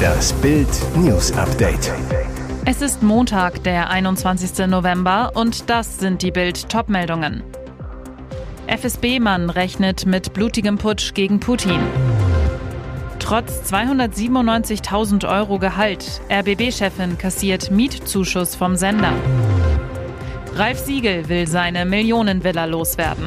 Das Bild News Update. Es ist Montag, der 21. November und das sind die Bild Topmeldungen. FSB-Mann rechnet mit blutigem Putsch gegen Putin. Trotz 297.000 Euro Gehalt, RBB-Chefin kassiert Mietzuschuss vom Sender. Ralf Siegel will seine Millionenvilla loswerden.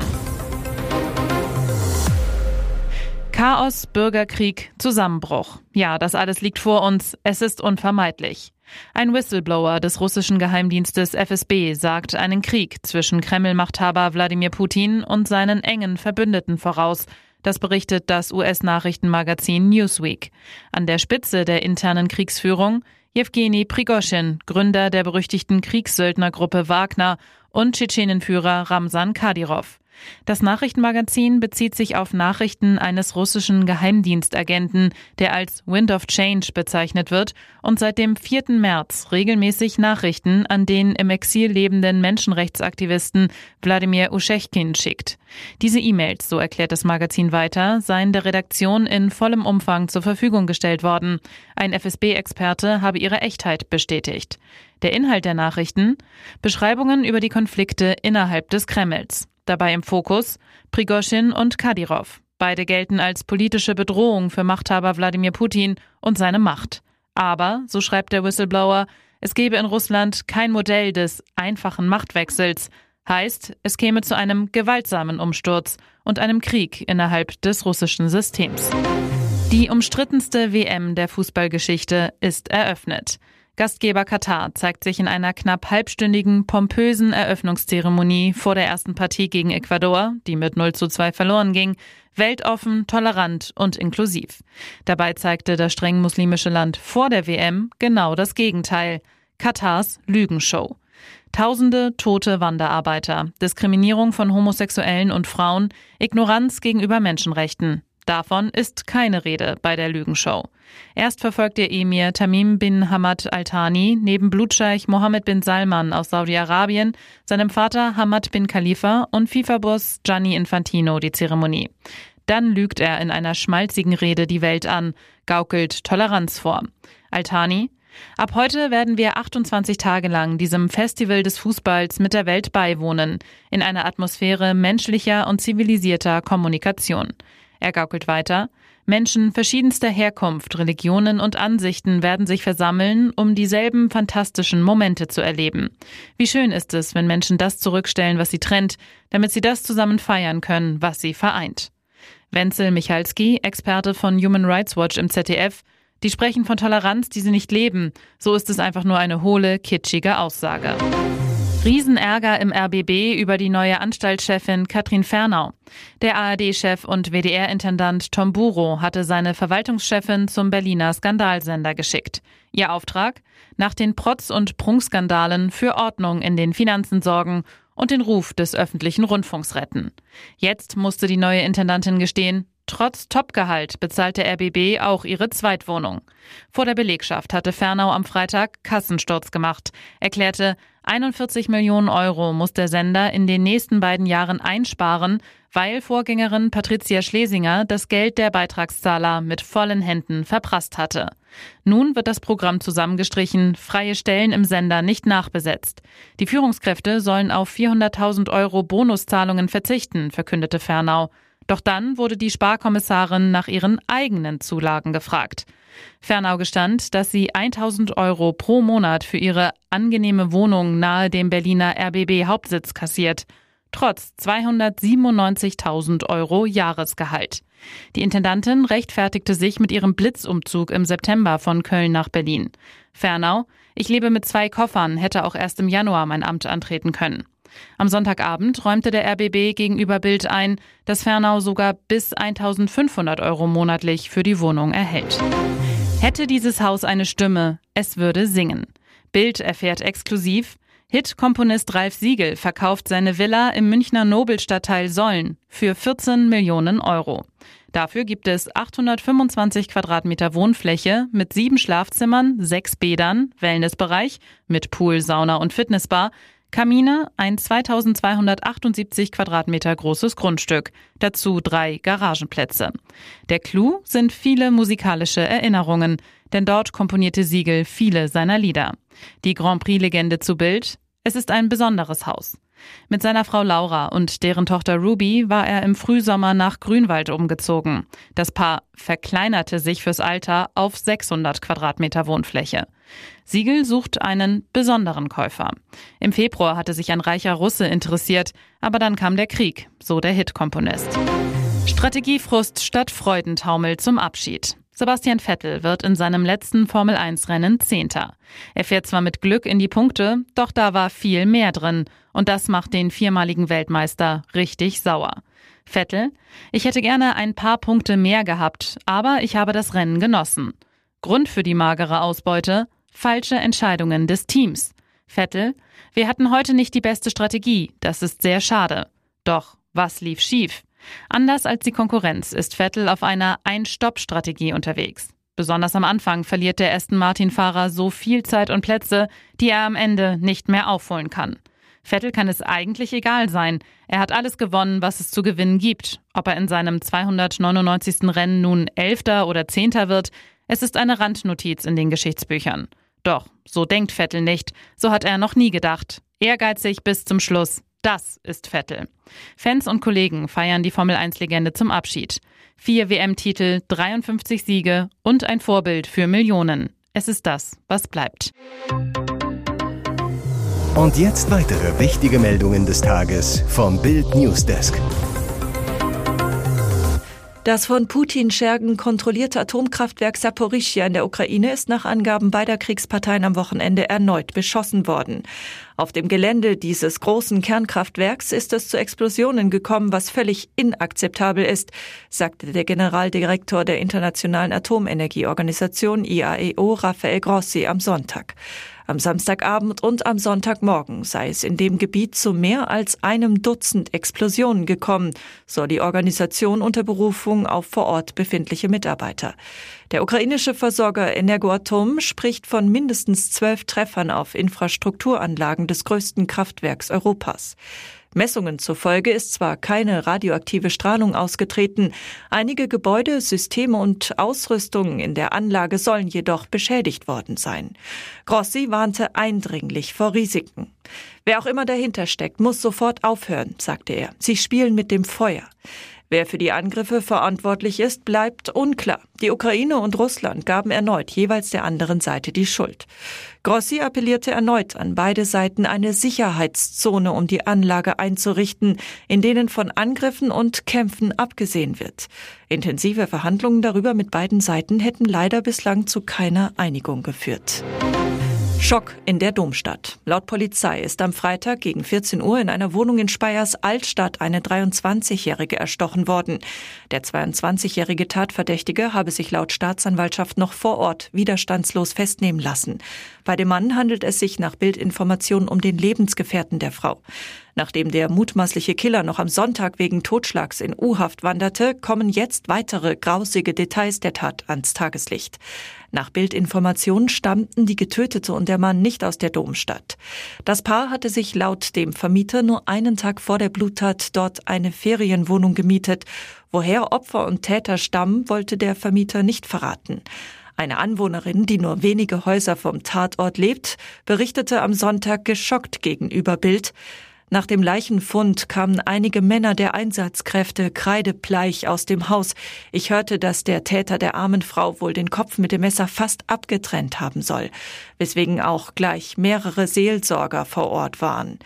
Chaos, Bürgerkrieg, Zusammenbruch. Ja, das alles liegt vor uns. Es ist unvermeidlich. Ein Whistleblower des russischen Geheimdienstes FSB sagt einen Krieg zwischen Kreml-Machthaber Wladimir Putin und seinen engen Verbündeten voraus. Das berichtet das US-Nachrichtenmagazin Newsweek. An der Spitze der internen Kriegsführung Jewgeni Prigoschin, Gründer der berüchtigten Kriegssöldnergruppe Wagner und Tschetschenenführer Ramsan Kadyrov. Das Nachrichtenmagazin bezieht sich auf Nachrichten eines russischen Geheimdienstagenten, der als Wind of Change bezeichnet wird und seit dem 4. März regelmäßig Nachrichten an den im Exil lebenden Menschenrechtsaktivisten Wladimir Uschechkin schickt. Diese E-Mails, so erklärt das Magazin weiter, seien der Redaktion in vollem Umfang zur Verfügung gestellt worden. Ein FSB-Experte habe ihre Echtheit bestätigt. Der Inhalt der Nachrichten? Beschreibungen über die Konflikte innerhalb des Kremls. Dabei im Fokus Prigoschin und Kadyrov. Beide gelten als politische Bedrohung für Machthaber Wladimir Putin und seine Macht. Aber, so schreibt der Whistleblower, es gebe in Russland kein Modell des einfachen Machtwechsels. Heißt, es käme zu einem gewaltsamen Umsturz und einem Krieg innerhalb des russischen Systems. Die umstrittenste WM der Fußballgeschichte ist eröffnet. Gastgeber Katar zeigt sich in einer knapp halbstündigen, pompösen Eröffnungszeremonie vor der ersten Partie gegen Ecuador, die mit 0 zu 2 verloren ging, weltoffen, tolerant und inklusiv. Dabei zeigte das streng muslimische Land vor der WM genau das Gegenteil. Katars Lügenshow. Tausende tote Wanderarbeiter, Diskriminierung von Homosexuellen und Frauen, Ignoranz gegenüber Menschenrechten. Davon ist keine Rede bei der Lügenshow. Erst verfolgt der Emir Tamim bin Hamad Al-Thani neben Blutscheich Mohammed bin Salman aus Saudi-Arabien, seinem Vater Hamad bin Khalifa und FIFA-Boss Gianni Infantino die Zeremonie. Dann lügt er in einer schmalzigen Rede die Welt an, gaukelt Toleranz vor. Al-Thani, Ab heute werden wir 28 Tage lang diesem Festival des Fußballs mit der Welt beiwohnen, in einer Atmosphäre menschlicher und zivilisierter Kommunikation. Er gaukelt weiter. Menschen verschiedenster Herkunft, Religionen und Ansichten werden sich versammeln, um dieselben fantastischen Momente zu erleben. Wie schön ist es, wenn Menschen das zurückstellen, was sie trennt, damit sie das zusammen feiern können, was sie vereint. Wenzel Michalski, Experte von Human Rights Watch im ZDF, die sprechen von Toleranz, die sie nicht leben. So ist es einfach nur eine hohle, kitschige Aussage. Riesenärger im RBB über die neue Anstaltschefin Katrin Fernau. Der ARD-Chef und WDR-Intendant Tom Buro hatte seine Verwaltungschefin zum Berliner Skandalsender geschickt. Ihr Auftrag? Nach den Protz- und Prunkskandalen für Ordnung in den Finanzen sorgen und den Ruf des öffentlichen Rundfunks retten. Jetzt musste die neue Intendantin gestehen, Trotz Topgehalt bezahlt der RBB auch ihre Zweitwohnung. Vor der Belegschaft hatte Fernau am Freitag Kassensturz gemacht, erklärte, 41 Millionen Euro muss der Sender in den nächsten beiden Jahren einsparen, weil Vorgängerin Patricia Schlesinger das Geld der Beitragszahler mit vollen Händen verprasst hatte. Nun wird das Programm zusammengestrichen, freie Stellen im Sender nicht nachbesetzt. Die Führungskräfte sollen auf 400.000 Euro Bonuszahlungen verzichten, verkündete Fernau. Doch dann wurde die Sparkommissarin nach ihren eigenen Zulagen gefragt. Fernau gestand, dass sie 1000 Euro pro Monat für ihre angenehme Wohnung nahe dem Berliner RBB Hauptsitz kassiert, trotz 297.000 Euro Jahresgehalt. Die Intendantin rechtfertigte sich mit ihrem Blitzumzug im September von Köln nach Berlin. Fernau, ich lebe mit zwei Koffern, hätte auch erst im Januar mein Amt antreten können. Am Sonntagabend räumte der RBB gegenüber Bild ein, dass Fernau sogar bis 1500 Euro monatlich für die Wohnung erhält. Hätte dieses Haus eine Stimme, es würde singen. Bild erfährt exklusiv, Hit-Komponist Ralf Siegel verkauft seine Villa im Münchner Nobelstadtteil Sollen für 14 Millionen Euro. Dafür gibt es 825 Quadratmeter Wohnfläche mit sieben Schlafzimmern, sechs Bädern, Wellnessbereich mit Pool, Sauna und Fitnessbar, Kamine, ein 2278 Quadratmeter großes Grundstück, dazu drei Garagenplätze. Der Clou sind viele musikalische Erinnerungen, denn dort komponierte Siegel viele seiner Lieder. Die Grand Prix-Legende zu Bild, es ist ein besonderes Haus. Mit seiner Frau Laura und deren Tochter Ruby war er im Frühsommer nach Grünwald umgezogen. Das Paar verkleinerte sich fürs Alter auf 600 Quadratmeter Wohnfläche. Siegel sucht einen besonderen Käufer. Im Februar hatte sich ein reicher Russe interessiert, aber dann kam der Krieg, so der Hitkomponist. Strategiefrust statt Freudentaumel zum Abschied. Sebastian Vettel wird in seinem letzten Formel-1-Rennen Zehnter. Er fährt zwar mit Glück in die Punkte, doch da war viel mehr drin. Und das macht den viermaligen Weltmeister richtig sauer. Vettel, ich hätte gerne ein paar Punkte mehr gehabt, aber ich habe das Rennen genossen. Grund für die magere Ausbeute? Falsche Entscheidungen des Teams. Vettel, wir hatten heute nicht die beste Strategie, das ist sehr schade. Doch, was lief schief? Anders als die Konkurrenz ist Vettel auf einer Ein-Stopp-Strategie unterwegs. Besonders am Anfang verliert der Aston Martin-Fahrer so viel Zeit und Plätze, die er am Ende nicht mehr aufholen kann. Vettel kann es eigentlich egal sein. Er hat alles gewonnen, was es zu gewinnen gibt. Ob er in seinem 299. Rennen nun Elfter oder Zehnter wird, es ist eine Randnotiz in den Geschichtsbüchern. Doch, so denkt Vettel nicht. So hat er noch nie gedacht. Ehrgeizig bis zum Schluss. Das ist Vettel. Fans und Kollegen feiern die Formel 1-Legende zum Abschied. Vier WM-Titel, 53 Siege und ein Vorbild für Millionen. Es ist das, was bleibt. Und jetzt weitere wichtige Meldungen des Tages vom Bild Newsdesk. Das von Putin-Schergen kontrollierte Atomkraftwerk Saporischia in der Ukraine ist nach Angaben beider Kriegsparteien am Wochenende erneut beschossen worden. Auf dem Gelände dieses großen Kernkraftwerks ist es zu Explosionen gekommen, was völlig inakzeptabel ist, sagte der Generaldirektor der Internationalen Atomenergieorganisation IAEO Rafael Grossi am Sonntag. Am Samstagabend und am Sonntagmorgen sei es in dem Gebiet zu mehr als einem Dutzend Explosionen gekommen, so die Organisation unter Berufung auf vor Ort befindliche Mitarbeiter. Der ukrainische Versorger Energoatom spricht von mindestens zwölf Treffern auf Infrastrukturanlagen des größten Kraftwerks Europas. Messungen zufolge ist zwar keine radioaktive Strahlung ausgetreten, einige Gebäude, Systeme und Ausrüstungen in der Anlage sollen jedoch beschädigt worden sein. Grossi warnte eindringlich vor Risiken. Wer auch immer dahinter steckt, muss sofort aufhören, sagte er. Sie spielen mit dem Feuer. Wer für die Angriffe verantwortlich ist, bleibt unklar. Die Ukraine und Russland gaben erneut jeweils der anderen Seite die Schuld. Grossi appellierte erneut an beide Seiten, eine Sicherheitszone um die Anlage einzurichten, in denen von Angriffen und Kämpfen abgesehen wird. Intensive Verhandlungen darüber mit beiden Seiten hätten leider bislang zu keiner Einigung geführt. Schock in der Domstadt. Laut Polizei ist am Freitag gegen 14 Uhr in einer Wohnung in Speyers Altstadt eine 23-Jährige erstochen worden. Der 22-jährige Tatverdächtige habe sich laut Staatsanwaltschaft noch vor Ort widerstandslos festnehmen lassen. Bei dem Mann handelt es sich nach Bildinformationen um den Lebensgefährten der Frau. Nachdem der mutmaßliche Killer noch am Sonntag wegen Totschlags in U-Haft wanderte, kommen jetzt weitere grausige Details der Tat ans Tageslicht. Nach Bildinformationen stammten die Getötete und der Mann nicht aus der Domstadt. Das Paar hatte sich laut dem Vermieter nur einen Tag vor der Bluttat dort eine Ferienwohnung gemietet. Woher Opfer und Täter stammen, wollte der Vermieter nicht verraten. Eine Anwohnerin, die nur wenige Häuser vom Tatort lebt, berichtete am Sonntag geschockt gegenüber Bild. Nach dem Leichenfund kamen einige Männer der Einsatzkräfte kreidebleich aus dem Haus. Ich hörte, dass der Täter der armen Frau wohl den Kopf mit dem Messer fast abgetrennt haben soll, weswegen auch gleich mehrere Seelsorger vor Ort waren.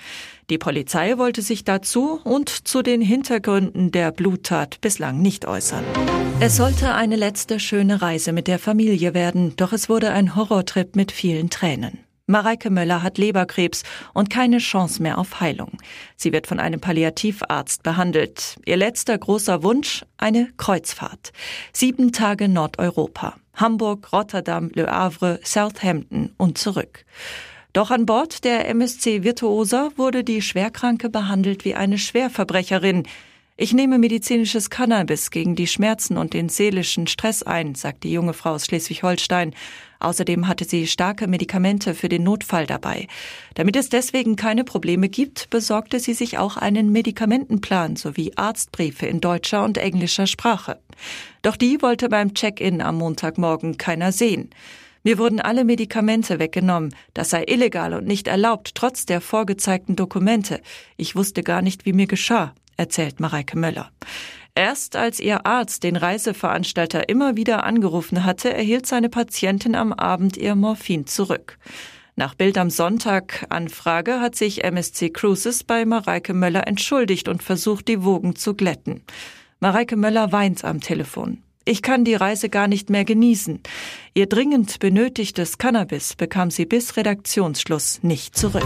Die Polizei wollte sich dazu und zu den Hintergründen der Bluttat bislang nicht äußern. Es sollte eine letzte schöne Reise mit der Familie werden, doch es wurde ein Horrortrip mit vielen Tränen. Mareike Möller hat Leberkrebs und keine Chance mehr auf Heilung. Sie wird von einem Palliativarzt behandelt. Ihr letzter großer Wunsch? Eine Kreuzfahrt. Sieben Tage Nordeuropa. Hamburg, Rotterdam, Le Havre, Southampton und zurück. Doch an Bord der MSC Virtuosa wurde die Schwerkranke behandelt wie eine Schwerverbrecherin. Ich nehme medizinisches Cannabis gegen die Schmerzen und den seelischen Stress ein, sagt die junge Frau aus Schleswig-Holstein. Außerdem hatte sie starke Medikamente für den Notfall dabei. Damit es deswegen keine Probleme gibt, besorgte sie sich auch einen Medikamentenplan sowie Arztbriefe in deutscher und englischer Sprache. Doch die wollte beim Check-in am Montagmorgen keiner sehen. Mir wurden alle Medikamente weggenommen. Das sei illegal und nicht erlaubt, trotz der vorgezeigten Dokumente. Ich wusste gar nicht, wie mir geschah, erzählt Mareike Möller. Erst als ihr Arzt den Reiseveranstalter immer wieder angerufen hatte, erhielt seine Patientin am Abend ihr Morphin zurück. Nach Bild am Sonntag Anfrage hat sich MSC Cruises bei Mareike Möller entschuldigt und versucht, die Wogen zu glätten. Mareike Möller weint am Telefon. Ich kann die Reise gar nicht mehr genießen. Ihr dringend benötigtes Cannabis bekam sie bis Redaktionsschluss nicht zurück.